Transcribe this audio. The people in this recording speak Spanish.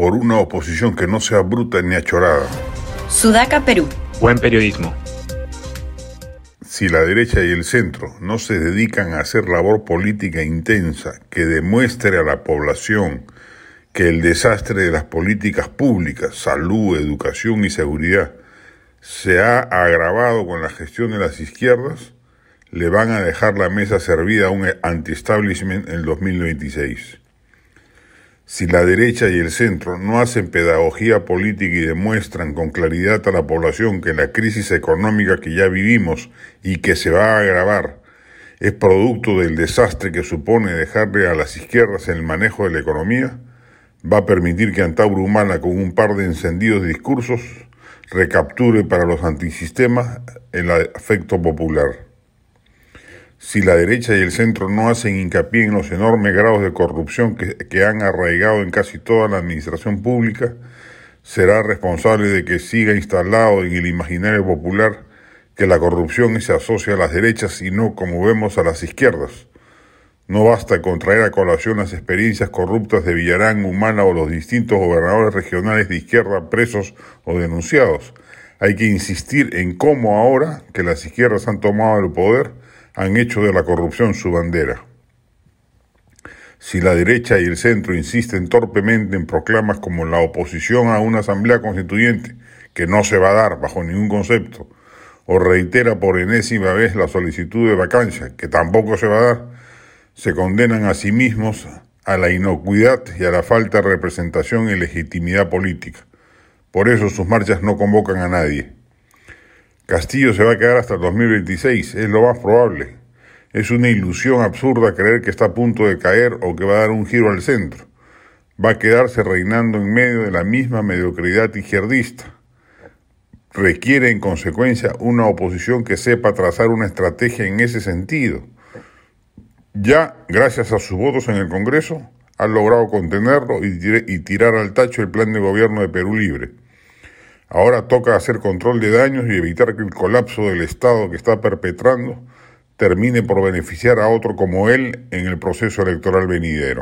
por una oposición que no sea bruta ni achorada. Sudaca, Perú. Buen periodismo. Si la derecha y el centro no se dedican a hacer labor política intensa que demuestre a la población que el desastre de las políticas públicas, salud, educación y seguridad se ha agravado con la gestión de las izquierdas, le van a dejar la mesa servida a un anti-establishment en el 2026. Si la derecha y el centro no hacen pedagogía política y demuestran con claridad a la población que la crisis económica que ya vivimos y que se va a agravar es producto del desastre que supone dejarle a las izquierdas el manejo de la economía, va a permitir que Antauro Humana con un par de encendidos discursos recapture para los antisistemas el afecto popular. Si la derecha y el centro no hacen hincapié en los enormes grados de corrupción que, han arraigado en casi toda la administración pública, será responsable de que siga instalado en el imaginario popular que la corrupción se asocia a las derechas y no, como vemos, a las izquierdas. No basta con traer a colación las experiencias corruptas de Villarán, Humana o los distintos gobernadores regionales de izquierda presos o denunciados. Hay que insistir en cómo ahora que las izquierdas han tomado el poder, han hecho de la corrupción su bandera. Si la derecha y el centro insisten torpemente en proclamas como la oposición a una asamblea constituyente, que no se va a dar bajo ningún concepto, o reitera por enésima vez la solicitud de vacancia, que tampoco se va a dar, se condenan a sí mismos a la inocuidad y a la falta de representación y legitimidad política. Por eso sus marchas no convocan a nadie. Castillo se va a quedar hasta el 2026, es lo más probable. Es una ilusión absurda creer que está a punto de caer o que va a dar un giro al centro. Va a quedarse reinando en medio de la misma mediocridad izquierdista. Requiere en consecuencia una oposición que sepa trazar una estrategia en ese sentido. Ya, gracias a sus votos en el Congreso, ha logrado contenerlo y tirar al tacho el plan de gobierno de Perú Libre. Ahora toca hacer control de daños y evitar que el colapso del Estado que está perpetrando termine por beneficiar a otro como él en el proceso electoral venidero.